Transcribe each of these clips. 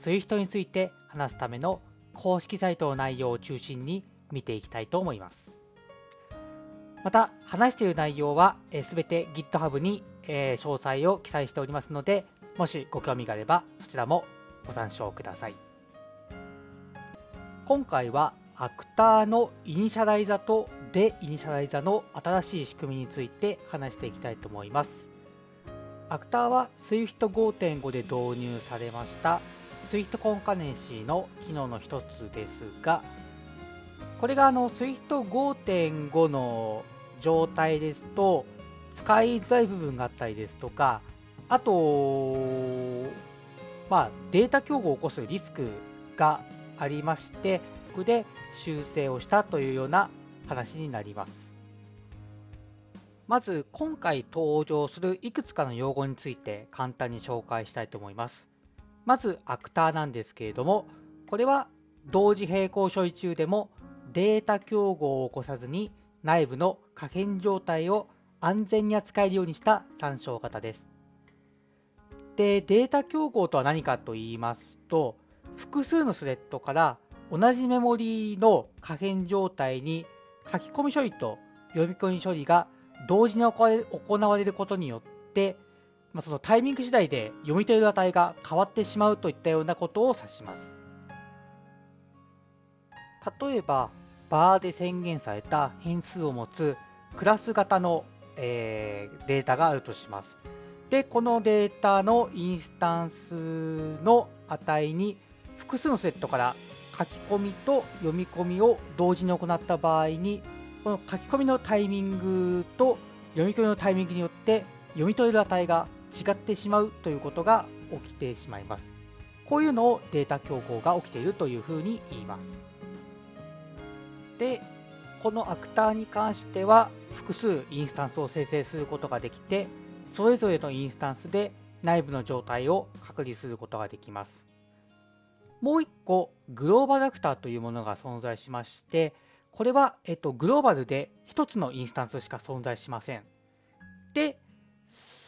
Swift について話すための公式サイトの内容を中心に見ていきたいと思います。また、話している内容はすべて GitHub に詳細を記載しておりますので、もしご興味があればそちらもご参照ください。今回はアクターのイニシャライザとデイニシャライザの新しい仕組みについて話していきたいと思います。アクターは Swift5.5 で導入されました Swift Concurrency の機能の一つですが、これがあの Swift5.5 の状態ですと、使いづらい部分があったりですとか、あと、まあ、データ競合を起こすリスクがありまして、ここで修正をしたというような話になります。まず今回登場するいくつかの用語について簡単に紹介したいと思います。まずアクターなんですけれども、これは同時並行処理中でもデータ競合を起こさずに内部の可変状態を安全に扱えるようにした参照型です。で、データ競合とは何かと言いますと、複数のスレッドから同じメモリの可変状態に書き込み処理と読み込み処理が同時に行われることによって、まあ、そのタイミング次第で読み取れる値が変わってしまうといったようなことを指します。例えば、バーで宣言された変数を持つクラス型の、えー、データがあるとします。で、このデータのインスタンスの値に複数のセットから書き込みと読み込みを同時に行った場合に、この書き込みのタイミングと読み込みのタイミングによって読み取れる値が違ってしまうということが起きてしまいます。こういうのをデータ競合が起きているというふうに言います。で、このアクターに関しては複数インスタンスを生成することができて、それぞれのインスタンスで内部の状態を確認することができます。もう一個、グローバルアクターというものが存在しまして、これは、えっと、グローバルで1つのインスタンスしか存在しません。で、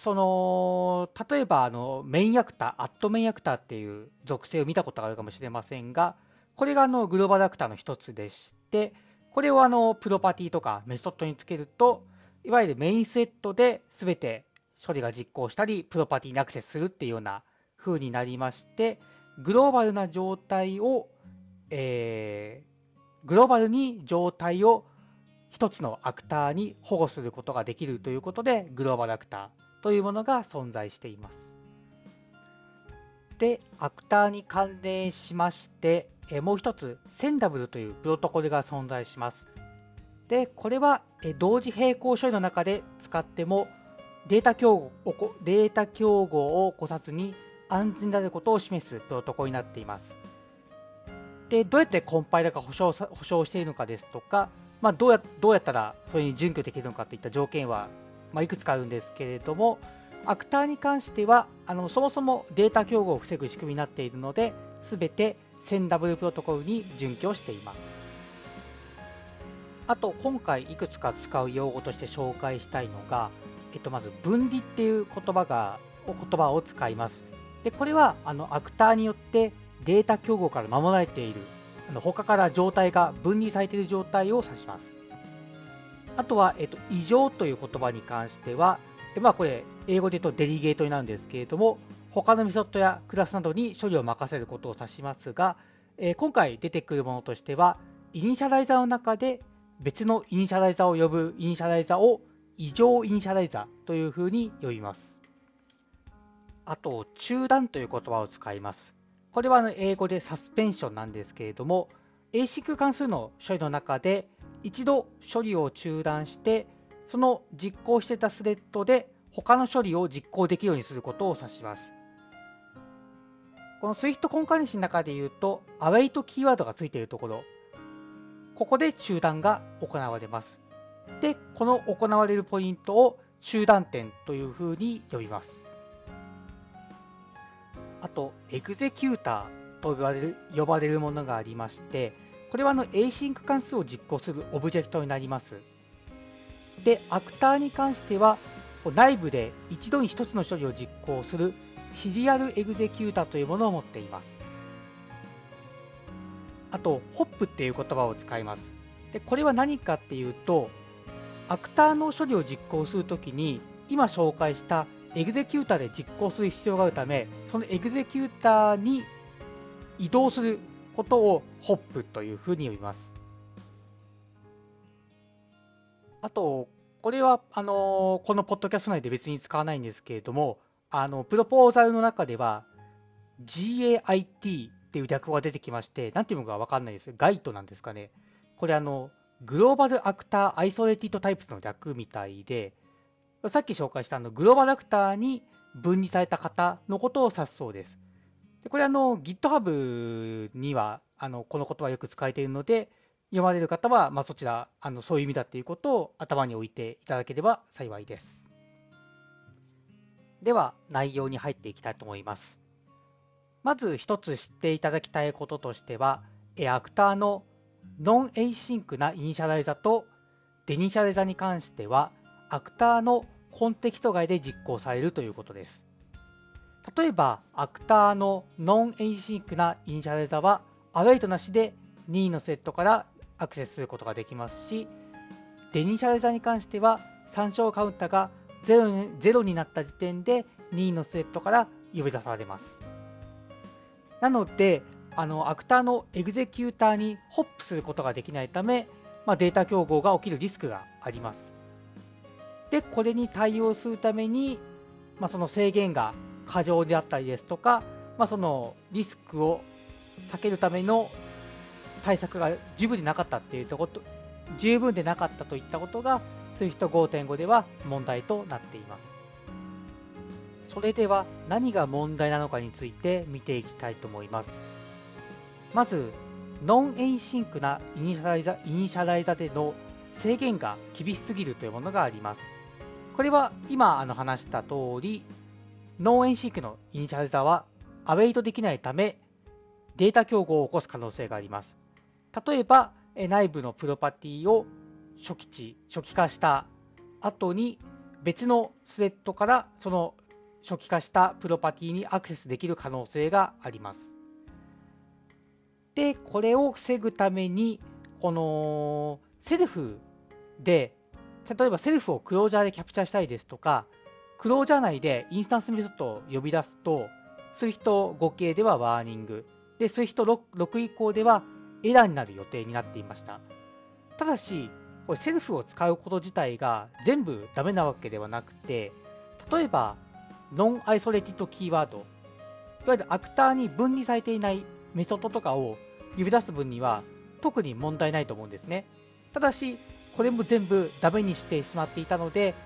その、例えば、あの、メインアクター、アットメインアクターっていう属性を見たことがあるかもしれませんが、これがあのグローバルアクターの一つでして、これをあのプロパティとかメソッドにつけると、いわゆるメインセットで全て処理が実行したり、プロパティにアクセスするっていうような風になりまして、グローバルな状態を、えー、グローバルに状態を一つのアクターに保護することができるということで、グローバルアクターというものが存在しています。で、アクターに関連しまして、えもう一つ、センダブルというプロトコルが存在します。で、これはえ同時並行処理の中で使ってもデータ競合データ競合を起こさずに安全であることを示すプロトコルになっています。で、どうやってコンパイラーが保証保証しているのかですとか、まあ、どうやどうやったらそれに準拠できるのかといった条件は、まあ、いくつかあるんですけれども、アクターに関してはあのそもそもデータ競合を防ぐ仕組みになっているので、すべて 1000W プロトコルに準拠しています。あと、今回いくつか使う用語として紹介したいのが、えっと、まず分離っていう言葉が言葉を使います。でこれはあのアクターによってデータ競合から守られているあの他から状態が分離されている状態を指します。あとは、えっと、委譲という言葉に関しては、まあ、これ英語で言うと delegate になるんですけれども他のメソッドやクラスなどに処理を任せることを指しますが、え今回出てくるものとしては、イニシャライザーの中で別のイニシャライザーを呼ぶイニシャライザーを委譲イニシャライザーというふうに呼びます。あと、中断という言葉を使います。これは英語でサスペンションなんですけれども、ASIC 関数の処理の中で一度処理を中断して、その実行してたスレッドで他の処理を実行できるようにすることを指します。この Swift コンカレンシーの中で言うと、await キーワードがついているところ、ここで中断が行われます。で、この行われるポイントを中断点というふうに呼びます。あと、 executor と呼ばれる呼ばれるものがありまして、これはあの async 関数を実行するオブジェクトになります。で、アクターに関しては、内部で一度に1つの処理を実行する serial executor というものを持っています。あと、ホップっていう言葉を使います。でこれは何かっていうと、アクターの処理を実行するときに、今紹介したエグゼキュータで実行する必要があるため、そのエグゼキュータに移動することをホップというふうに呼びます。あと、これはあのこのポッドキャスト内で別に使わないんですけれども、あのプロポーザルの中では GAIT っていう略語が出てきまして、なんていうのかわかんないです。ガイトなんですかね。これあの、グローバルアクターアイソレティドタイプの略みたいで、さっき紹介したあのグローバルアクターに分離された方のことを指すそうです。でこれあの GitHub にはあのこの言葉よく使われているので、読まれる方は、まあ、そちらあのそういう意味だということを頭に置いていただければ幸いです。では内容に入っていきたいと思います。まず一つ知っていただきたいこととしては、アクターの non-async なイニシャライザとデイニシャライザに関しては、アクターのコンテキスト外で実行されるということです。例えば、アクターの non-async なイニシャライザは、 await なしで任意のスレッドからアクセスすることができますし、デイニシャライザに関しては、参照カウンターが 0, 0になった時点で任意のスレッドから呼び出されます。なので、あのアクターのエグゼキューターにホップすることができないため、まあ、データ競合が起きるリスクがあります。で、これに対応するために、まあ、その制限が過剰であったりですとか、まあ、そのリスクを避けるための対策が十分でなかったっていうとこと、十分でなかったといったことが、SWIFT 5.5では問題となっています。それでは何が問題なのかについて見ていきたいと思います。まず、 non-async なイニシャライザイニシャライザでの制限が厳しすぎるというものがあります。これは今あの話した通り、 non-async のイニシャライザは await できないため、データ競合を起こす可能性があります。例えば、内部のプロパティを初期値、初期化した後に別のスレッドからその初期化したプロパティにアクセスできる可能性があります。で、これを防ぐために、この self で、例えば self をクロージャーでキャプチャーしたいですとか、クロージャー内でインスタンスメソッドを呼び出すと、 Swift5 系ではワーニング、で、 Swift6 以降ではエラーになる予定になっていました。ただし、これセルフを使うこと自体が全部ダメなわけではなくて、例えばノンアイソレティッドキーワード、いわゆるアクターに分離されていないメソッドとかを呼び出す分には特に問題ないと思うんですね。ただし、これも全部ダメにしてしまっていたので、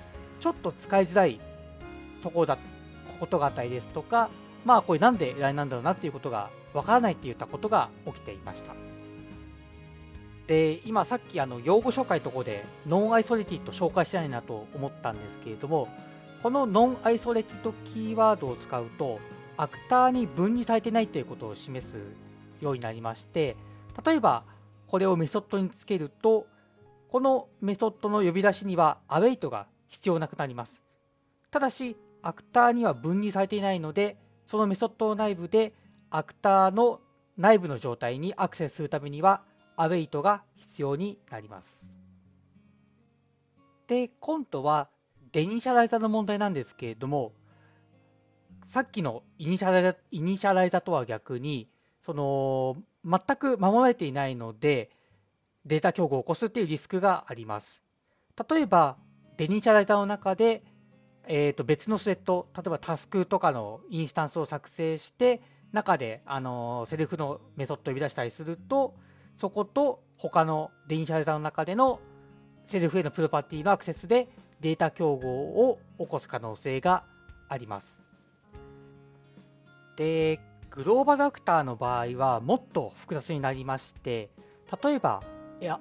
ちょっと使いづらいところだ、ことがあったりですとか、まあこれなんで依頼なんだろうなっていうことがわからないっていったことが起きていました。で、今さっきあの用語紹介のところで nonisolated 紹介してないなと思ったんですけれども、この nonisolated キーワードを使うと、アクターに分離されてないということを示すようになりまして、例えばこれをメソッドにつけると、このメソッドの呼び出しには await が必要なくなります。ただし、アクターには分離されていないので、そのメソッド内部でアクターの内部の状態にアクセスするためには await が必要になります。で、今度はデイニシャライザーの問題なんですけれども、さっきのイニシャライザイニシャライザとは逆に、その全く守られていないので、データ競合を起こすっていうリスクがあります。例えば、デイニシャライザの中で、えー、と別のスレッド、例えばタスクとかのインスタンスを作成して、中で、あの self のメソッドを呼び出したりすると、そこと他のデイニシャライザの中での self へのプロパティのアクセスでデータ競合を起こす可能性があります。で、グローバルアクターの場合はもっと複雑になりまして、例えば、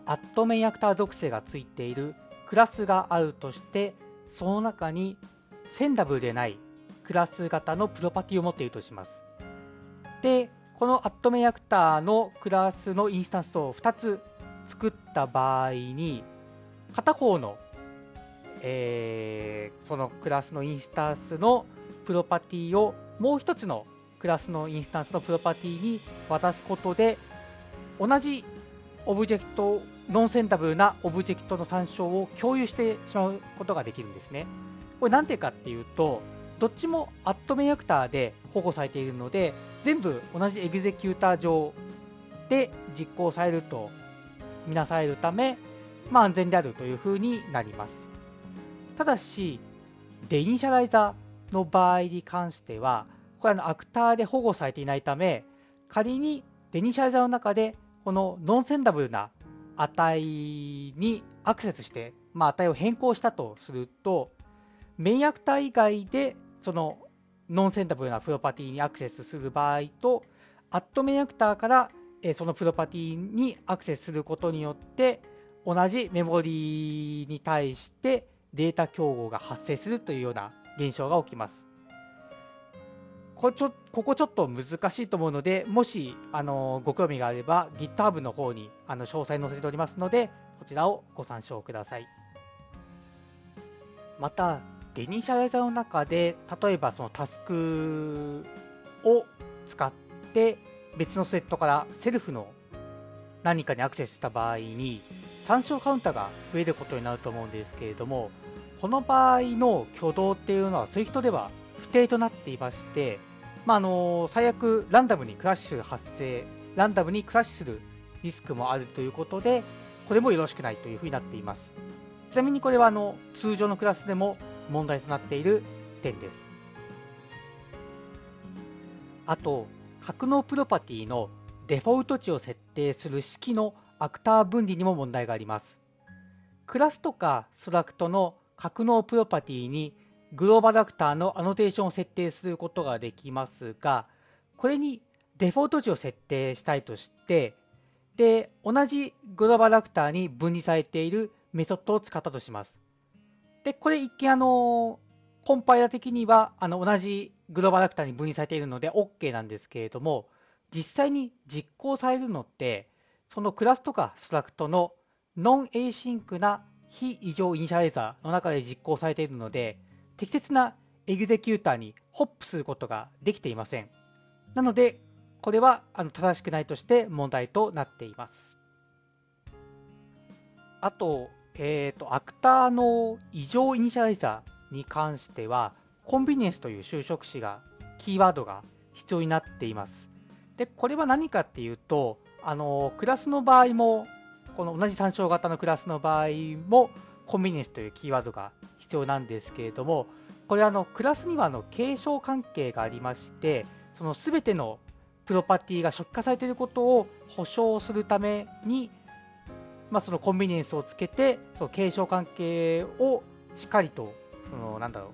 @MainActor 属性がついているクラスがあるとして、その中にセンダブルでないクラス型のプロパティを持っているとします。で、このアットメアクターのクラスのインスタンスを2つ作った場合に、片方の、えー、そのクラスのインスタンスのプロパティをもう1つのクラスのインスタンスのプロパティに渡すことで、同じオブジェクト、 non-Sendable なオブジェクトの参照を共有してしまうことができるんですね。これなんでかっていうと、どっちもアットメイアクターで保護されているので、全部同じエグゼキューター上で実行されるとみなされるため、まあ、安全であるというふうになります。ただし、デイニシャライザーの場合に関しては、これはアクターで保護されていないため、仮にデニシャライザーの中で、このノンセンダブルな値にアクセスして、まあ、値を変更したとすると、メインアクター以外で、そのノンセンダブルなプロパティにアクセスする場合と、アットメインアクターからそのプロパティにアクセスすることによって、同じメモリーに対してデータ競合が発生するというような現象が起きます。こちょここちょっと難しいと思うので、もしあのご興味があれば GitHub の方にあの詳細載せておりますので、こちらをご参照ください。また、デニシャライザーの中で、例えばそのタスクを使って別のセットからセルフの何かにアクセスした場合に、参照カウンターが増えることになると思うんですけれども、この場合の挙動っていうのは SWIFT では不定となっていまして、まあ、あの最悪ランダムにクラッシュ発生、ランダムにクラッシュするリスクもあるということで、これもよろしくないというふうになっています。ちなみにこれはあの通常のクラスでも問題となっている点です。あと、格納プロパティのデフォルト値を設定する式のアクター分離にも問題があります。クラスとかストラクトの格納プロパティにグローバルアクターのアノテーションを設定することができますが、これにデフォルト値を設定したいとして、で、同じグローバルアクターに分離されているメソッドを使ったとします。で、これ一見あの、コンパイラ的にはあの同じグローバルアクターに分離されているので OK なんですけれども、実際に実行されるのって、そのクラスとかストラクトの non-async な非委譲イニシャライザーの中で実行されているので、適切なエグゼキューターにホップすることができていません。なので、これはあの正しくないとして問題となっています。あと、えーと、アクターの委譲イニシャライザーに関しては、コンビニエンスという就職詞が、キーワードが必要になっています。で、これは何かっていうと、あのクラスの場合も、この同じ参照型のクラスの場合も、コンビニエンスというキーワードが必要なんですけれども、これあのクラスにはあの継承関係がありまして、そのすべてのプロパティが初期化されていることを保証するために、まあ、そのコンビニエンスをつけて、その継承関係をしっかりと、そのなんだろう、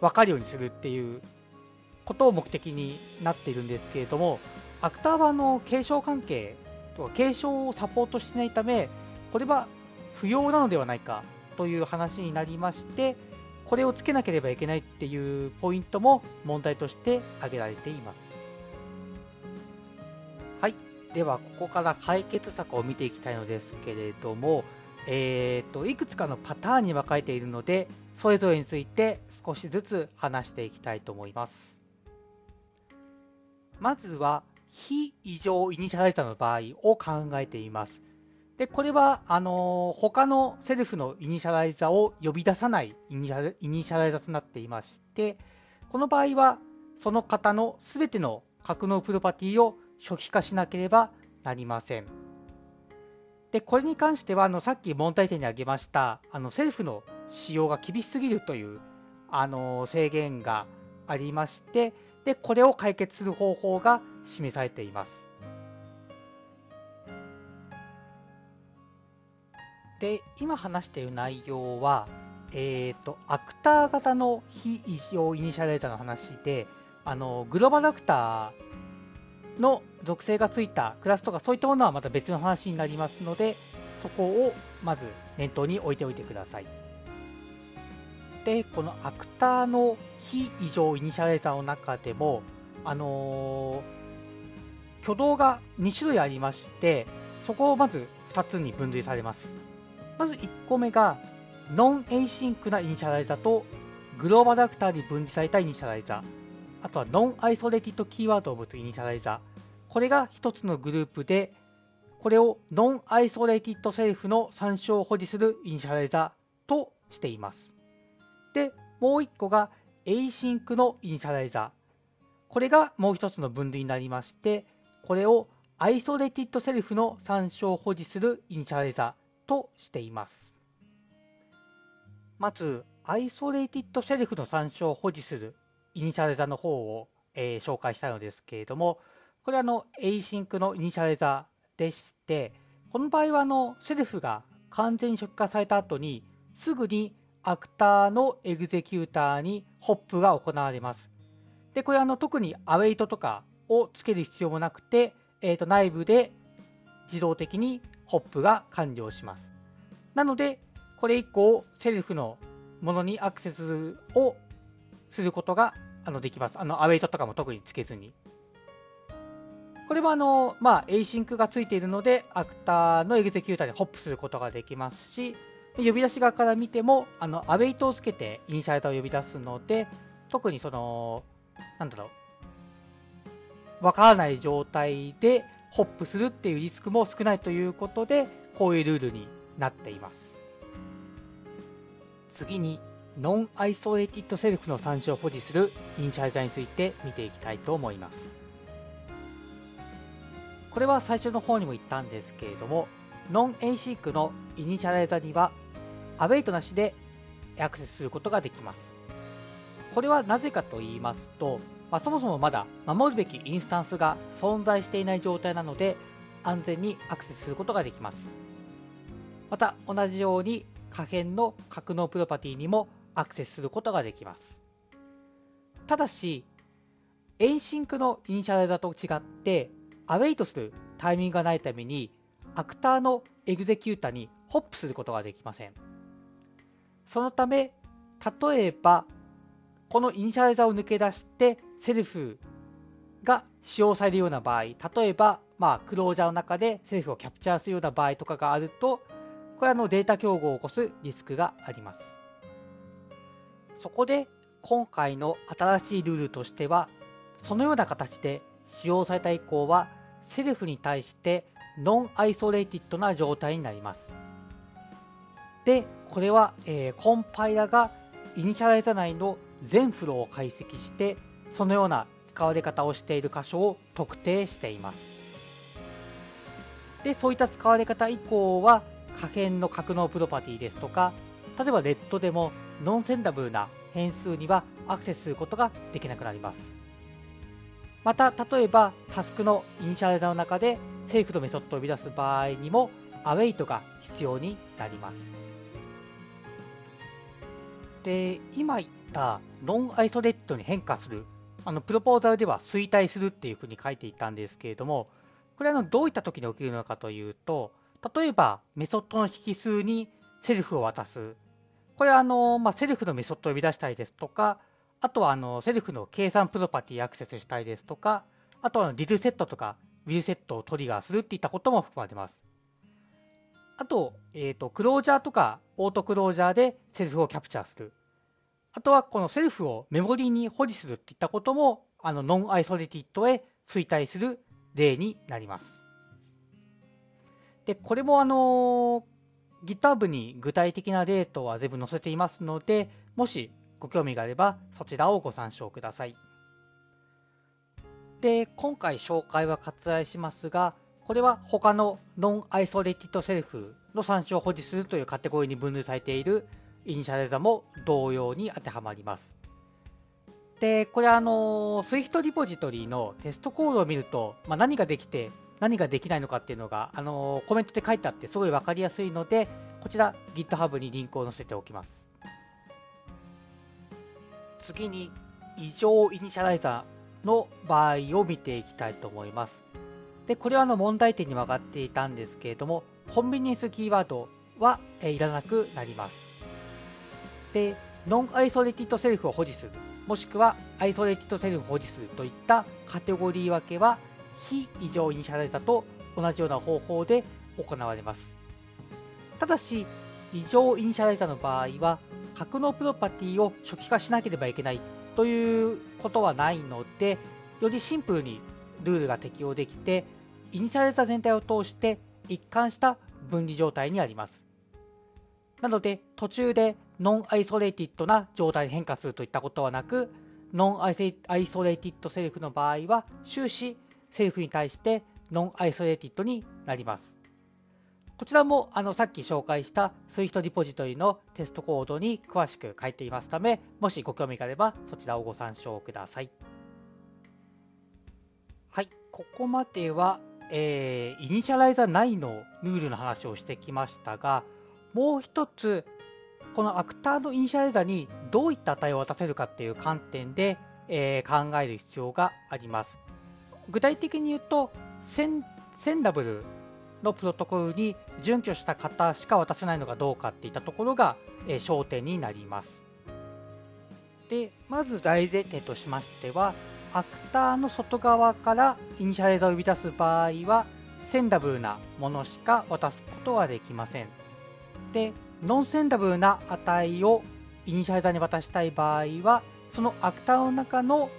分かるようにするっていうことを目的になっているんですけれども、アクターはの継承関係とか継承をサポートしないため、これは不要なのではないかという話になりまして、これをつけなければいけないっていうポイントも問題として挙げられています。では、ここから解決策を見ていきたいのですけれども、えーと、いくつかのパターンに分かれているので、それぞれについて少しずつ話していきたいと思います。まずは、非委譲イニシャライザーの場合を考えています。で、これは、あのー、他の self のイニシャライザーを呼び出さないイニシャイニシャライザーとなっていまして、この場合は、その型のすべての格納プロパティを初期化しなければなりません。で、これに関しては、あのさっき問題点に挙げました、あのセルフの使用が厳しすぎるというあの制限がありまして、で、これを解決する方法が示されています。で、今話している内容は、えっ、ー、と、アクター型の非異常イニシャレーターの話で、あのグローバルアクターの属性がついたクラスとかそういったものはまた別の話になりますので、そこをまず念頭に置いておいてください。で、このアクターの非委譲イニシャライザーの中でも、あのー、挙動が2種類ありまして、そこをまず2つに分類されます。まず1個目が、ノンエイシンクなイニシャライザーとグローバルアクターに分離されたイニシャライザー、あとは nonisolated キーワードを持つイニシャライザ、これが1つのグループで、これを nonisolated self の参照を保持するイニシャライザーとしています。で、もう1個が async のイニシャライザーこれがもう1つの分類になりまして、これを isolated self の参照を保持するイニシャライザーとしています。まず、 isolated self の参照を保持するイニシャライザの方を、えー、紹介したのですけれども、これはの async のイニシャライザでして、この場合はあの self が完全に初期化された後に、すぐにアクターのエグゼキューターにホップが行われます。で、これはあの特に await とかをつける必要もなくて、えー、と内部で自動的にホップが完了します。なので、これ以降、 self のものにアクセスをすることがあのできます。あの、 await とかも特につけずに。これはあの、まあ、 async がついているので、アクターのエグゼキューターにホップすることができますし、呼び出し側から見ても、あの、 await をつけてイニシャライザを呼び出すので、特にその、なんだろう、わからない状態でホップするっていうリスクも少ないということで、こういうルールになっています。次に、 nonisolated self の参照を保持するイニシャライザーについて見ていきたいと思います。これは最初の方にも言ったんですけれども、 non-async のイニシャライザーには、 await なしでアクセスすることができます。これはなぜかと言いますと、まあ、そもそもまだ守るべきインスタンスが存在していない状態なので、安全にアクセスすることができます。また、同じように可変の格納プロパティにもアクセスすることができます。ただし、 async のイニシャライザーと違って、 await するタイミングがないために、アクターのエグゼキュータにホップすることができません。そのため、例えば、このイニシャライザーを抜け出して、 self が使用されるような場合、例えば、まあ、クロージャーの中で self をキャプチャーするような場合とかがあると、これはのデータ競合を起こすリスクがあります。そこで今回の新しいルールとしては、そのような形で使用された以降は、 self に対して nonisolated な状態になります。で、これは、えー、コンパイラがイニシャライザ内の全フローを解析して、そのような使われ方をしている箇所を特定しています。で、そういった使われ方以降は、可変の格納プロパティですとか、例えば let でも non-Sendable な変数にはアクセスすることができなくなります。また、例えばタスクのイニシャライザの中でself のメソッドを呼び出す場合にも await が必要になります。で、今言った nonisolated に変化する、あのプロポーザルでは衰退するっていうふうに書いていたんですけれども、これはどういった時に起きるのかというと、例えば、メソッドの引数に self を渡す。これはあの、まあ、 self のメソッドを呼び出したりですとか、あとはあの self の計算プロパティアクセスしたりですとか、あとはリルセットとかウィルセットをトリガーするっていったことも含まれます。あと、え、ー、と、クロージャーとかオートクロージャーでセルフをキャプチャーする。あとは、このセルフをメモリーに保持するっていったことも、あの、ノンアイソレティッドへ衰退する例になります。で、これもあの GitHub に具体的なデータは全部載せていますので、もしご興味があればそちらをご参照ください。で、今回紹介は割愛しますが、これは他の nonisolated self の参照を保持するというカテゴリーに分類されているイニシャライザも同様に当てはまります。で、これあの、Swift リポジトリのテストコードを見ると、まあ、何ができて何ができないのかっていうのが、あのコメントで書いてあってすごい分かりやすいので、こちら GitHub にリンクを載せておきます。次に、委譲イニシャライザーの場合を見ていきたいと思います。で、これはあの問題点にも上がっていたんですけれども、コンビニエンスキーワードは、え、いらなくなります。で、 nonisolated self を保持する、もしくは isolated self を保持するといったカテゴリー分けは、非委譲イニシャライザと同じような方法で行われます。ただし、委譲イニシャライザの場合は、格納プロパティを初期化しなければいけないということはないので、よりシンプルにルールが適用できて、イニシャライザ全体を通して一貫した分離状態にあります。なので、途中で nonisolated な状態に変化するといったことはなく、 noniso lated self の場合は終始 self に対して nonisolated になります。こちらもあのさっき紹介した Swift リポジトリのテストコードに詳しく書いていますため、もしご興味があればそちらをご参照ください。はい、ここまでは、えー、イニシャライザー内のルールの話をしてきましたが、もう一つ、このアクターのイニシャライザーにどういった値を渡せるかっていう観点で、えー、考える必要があります。具体的に言うと、セン Sendable のプロトコルに準拠した型しか渡せないのかどうかっていったところが、えー、焦点になります。で、まず大前提としましては、アクターの外側からイニシャライザーを呼び出す場合は、 Sendable なものしか渡すことはできません。で、 non-Sendable な値をイニシャライザーに渡したい場合は、そのアクターの中の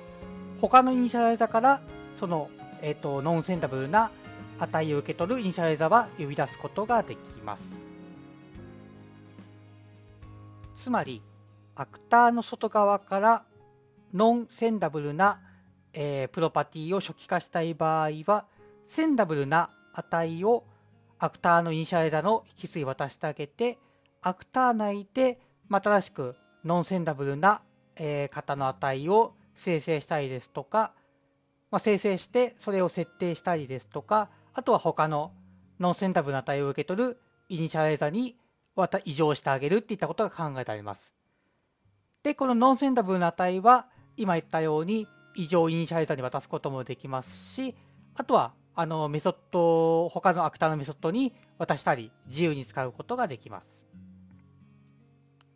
他のイニシャライザーからその、えーと、 non-Sendable な値を受け取るイニシャライザーは呼び出すことができます。つまり、アクターの外側から non-Sendable な、えー、プロパティを初期化したい場合は、Sendable な値をアクターのイニシャライザーの引数に渡してあげて、アクター内で、まあ、正しく non-Sendable な、えー、型の値を生成したりですとか、まあ、生成してそれを設定したりですとか、あとは他の non-Sendable な値を受け取るイニシャライザに委譲してあげるっていったことが考えられます。で、この non-Sendable な値は今言ったように委譲イニシャライザに渡すこともできますし、あとはあのメソッド、他のアクターのメソッドに渡したり自由に使うことができます。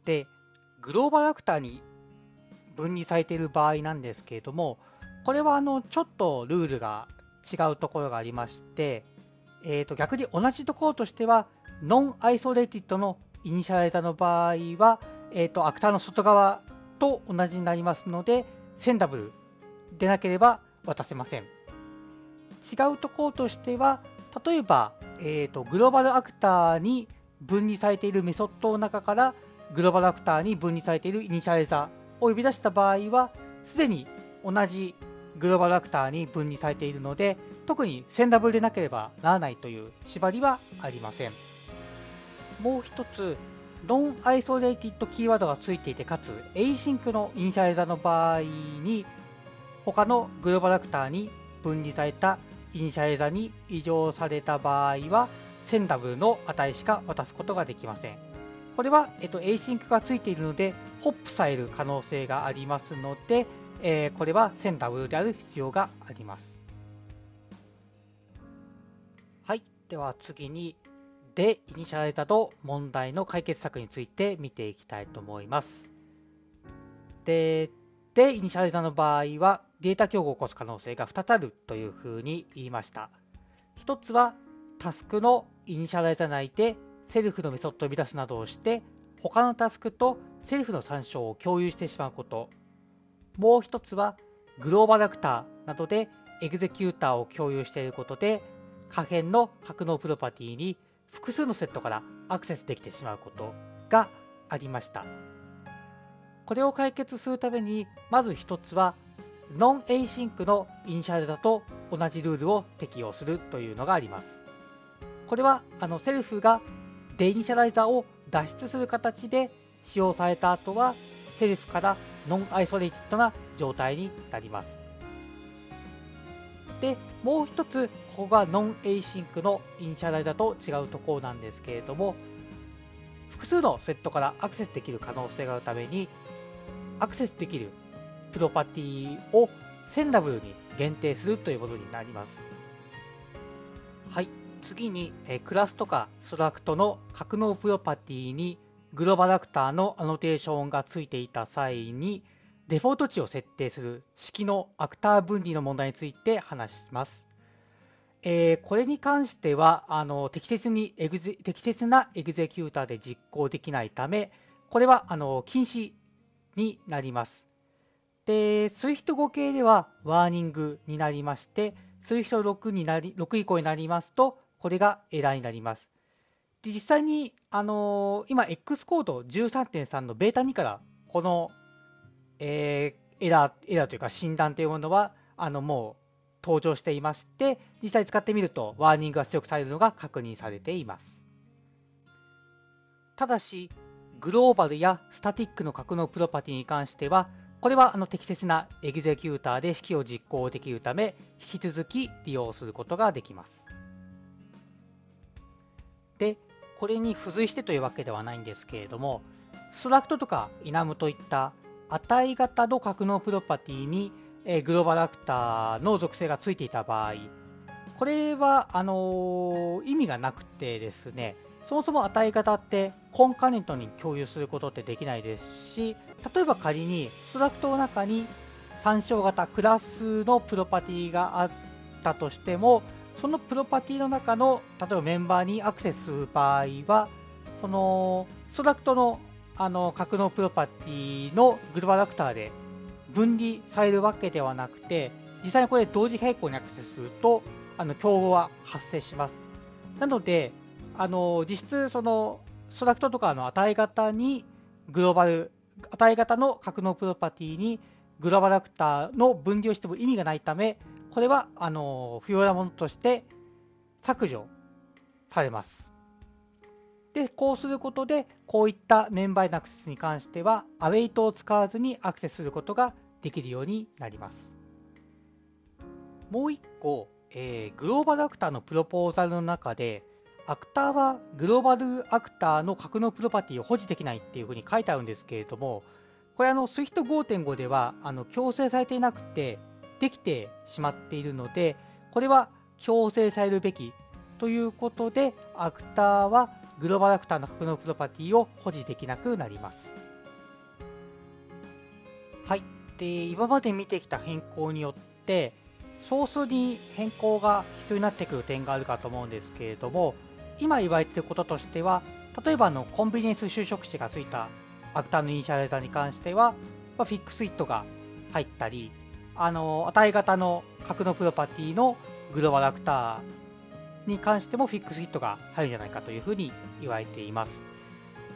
で、グローバルアクターに分離されている場合なんですけれども、これはあのちょっとルールが違うところがありまして、えー、と逆に同じところとしては、 nonisolated のイニシャライザーの場合は、えー、とアクターの外側と同じになりますので、センダブルでなければ渡せません。違うところとしては、例えば、えー、とグローバルアクターに分離されているメソッドの中から、グローバルアクターに分離されているイニシャライザーを呼び出した場合は、すでに同じグローバルアクターに分離されているので、特にセンダブルでなければならないという縛りはありません。もう一つ、 nonisolated キーワードがついていて、かつ、 async のイニシャライザの場合に、他のグローバルアクターに分離されたイニシャライザに委譲された場合は、 Sendable の値しか渡すことができません。これは、えっと、 async がついているので、ホップされる可能性がありますので、えー、これは Sendable である必要があります。はい。では次に、デイニシャライザと問題の解決策について見ていきたいと思います。で、デイニシャライザの場合は、データ競合を起こす可能性が2つあるというふうに言いました。1つは、タスクのイニシャライザ内で self のメソッドを呼び出すなどをして、他のタスクと self の参照を共有してしまうこともう一つはグローバルアクターなどで executor を共有していることで可変の格納プロパティに複数のスレッドからアクセスできてしまうことがありました。これを解決するためにまず一つはノン async のイニシャルだと同じルールを適用するというのがあります。これはあの self がデイニシャライザーを脱出する形で使用された後は self から nonisolated な状態になります。で、もう一つ、ここが non-async の initializer と違うところなんですけれども、複数のセットからアクセスできる可能性があるために、アクセスできるプロパティを Sendable に限定するというものになります。はい、次に、えクラスとか struct の格納プロパティにglobal actor のアノテーションがついていた際に、デフォルト値を設定する式の actor 分離の問題について話します。えー、これに関してはあの適切にエグゼ適切な executor で実行できないため、これはあの禁止になります。で、SWIFT 合計ではワーニングになりまして、SWIFT6 になり6以降になりますと、これがエラーになります。で実際に、あのー、今、X コード13.3のベータ2から、この、えー、エラー、エラーというか診断というものは、あの、もう登場していまして、実際使ってみると、 warning が出力されるのが確認されています。ただし、グローバルや static の格納プロパティに関しては、これはあの適切な executor で式を実行できるため、引き続き利用することができます。で、これに付随してというわけではないんですけれども、ストラクトとかイナムといった値型の格納プロパティに、えグローバルアクターの属性がついていた場合、これはあのー、意味がなくてですね、そもそも値型ってコンカネントに共有することってできないですし、例えば仮にストラクトの中に参照型クラスのプロパティがあったとしても、そのプロパティの中の、例えばメンバーにアクセスする場合は、そのストラクトのあの格納プロパティのグローバルアクターで分離されるわけではなくて、実際にこれ同時並行にアクセスすると、あの競合は発生します。なので、あの実質、そのストラクトとかの値型にグローバル、値型の格納プロパティにグローバルアクターの分離をしても意味がないため、これはあの不要なものとして削除されます。で、こうすることで、こういったメンバーへのアクセスに関しては、アウェイトを使わずにアクセスすることができるようになります。もう1個、えー、グローバルアクターのプロポーザルの中で、アクターはグローバルアクターの格納プロパティを保持できないっていうふうに書いてあるんですけれども、これあの SWIFT5.5 ではあの強制されていなくて、できてしまっているので、これは強制されるべきということで、アクターはグローバルアクターの格納プロパティを保持できなくなります。はい。で、今まで見てきた変更によって、ソースに変更が必要になってくる点があるかと思うんですけれども、今言われていることとしては、例えばの convenience 修飾子がついた actor の initializer に関しては、まあフィックスイットが入ったり、あの値型の格納プロパティの global actor に関しても fix-it が入るんじゃないかというふうに言われています。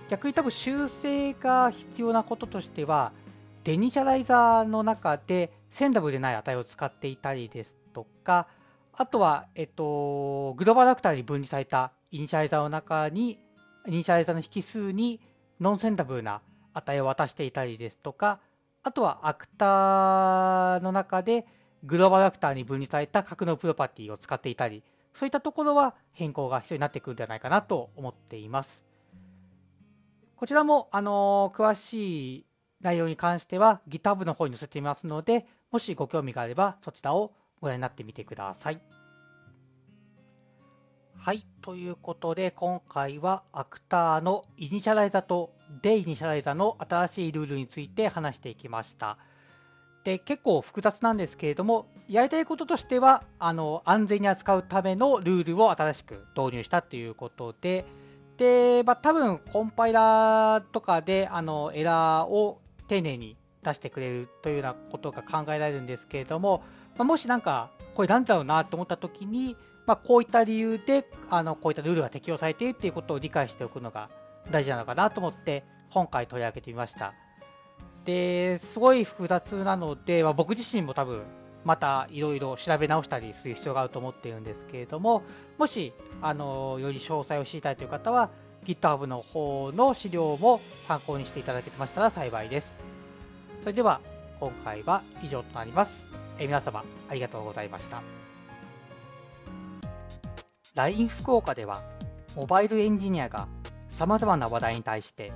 逆に多分修正が必要なこととしては、 deinitializer の中で Sendable でない値を使っていたりですとか、あとは、えっと、 global actor に分離された initializer の中に、イニシャライザーの引数にノンセンダブルな値を渡していたりですとか、あとはアクターの中でグローバルアクターに分離された格納プロパティを使っていたり、そういったところは変更が必要になってくるんじゃないかなと思っています。こちらも、あの詳しい内容に関しては GitHub の方に載せていますので、もしご興味があればそちらをご覧になってみてください。はい。ということで、今回は actor の initializer と deinitializer の新しいルールについて話していきました。で、結構複雑なんですけれども、やりたいこととしては、あの安全に扱うためのルールを新しく導入したということで、で、まあ、多分 compiler とかであのエラーを丁寧に出してくれるというようなことが考えられるんですけれども、まあ、もしなんか、これなんだろうなと思ったときに、まあ、こういった理由であのこういったルールが適用されているということを理解しておくのが大事なのかなと思って今回取り上げてみました。で、すごい複雑なので、まあ、僕自身も多分、またいろいろ調べ直したりする必要があると思っているんですけれども、もし、あのより詳細を知りたいという方は、GitHub の方の資料も参考にしていただけましたら幸いです。それでは、今回は以上となります。え皆様、ありがとうございました。LINE 福岡では、モバイルエンジニアが様々な話題に対して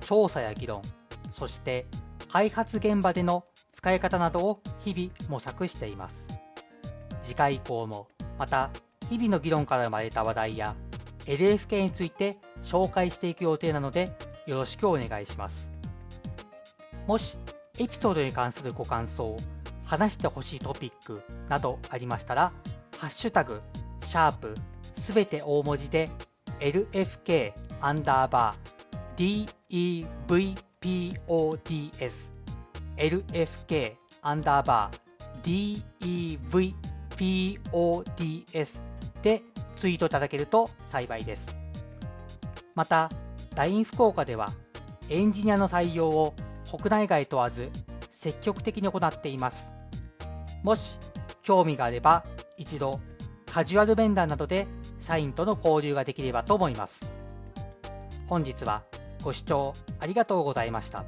調査や議論、そして開発現場での使い方などを日々模索しています。次回以降もまた日々の議論から生まれた話題や LFK について紹介していく予定なのでよろしくお願いします。もしエピソードに関するご感想、話してほしいトピックなどありましたら、ハッシュタグ、シャープ、すべて大文字で LFK アンダーバー DEVPODS LFK アンダーバー DEVPODS でツイートいただけると幸いです。また、LINE 福岡ではエンジニアの採用を国内外問わず積極的に行っています。もし興味があれば一度カジュアル面談などで社員との交流ができればと思います。本日はご視聴ありがとうございました。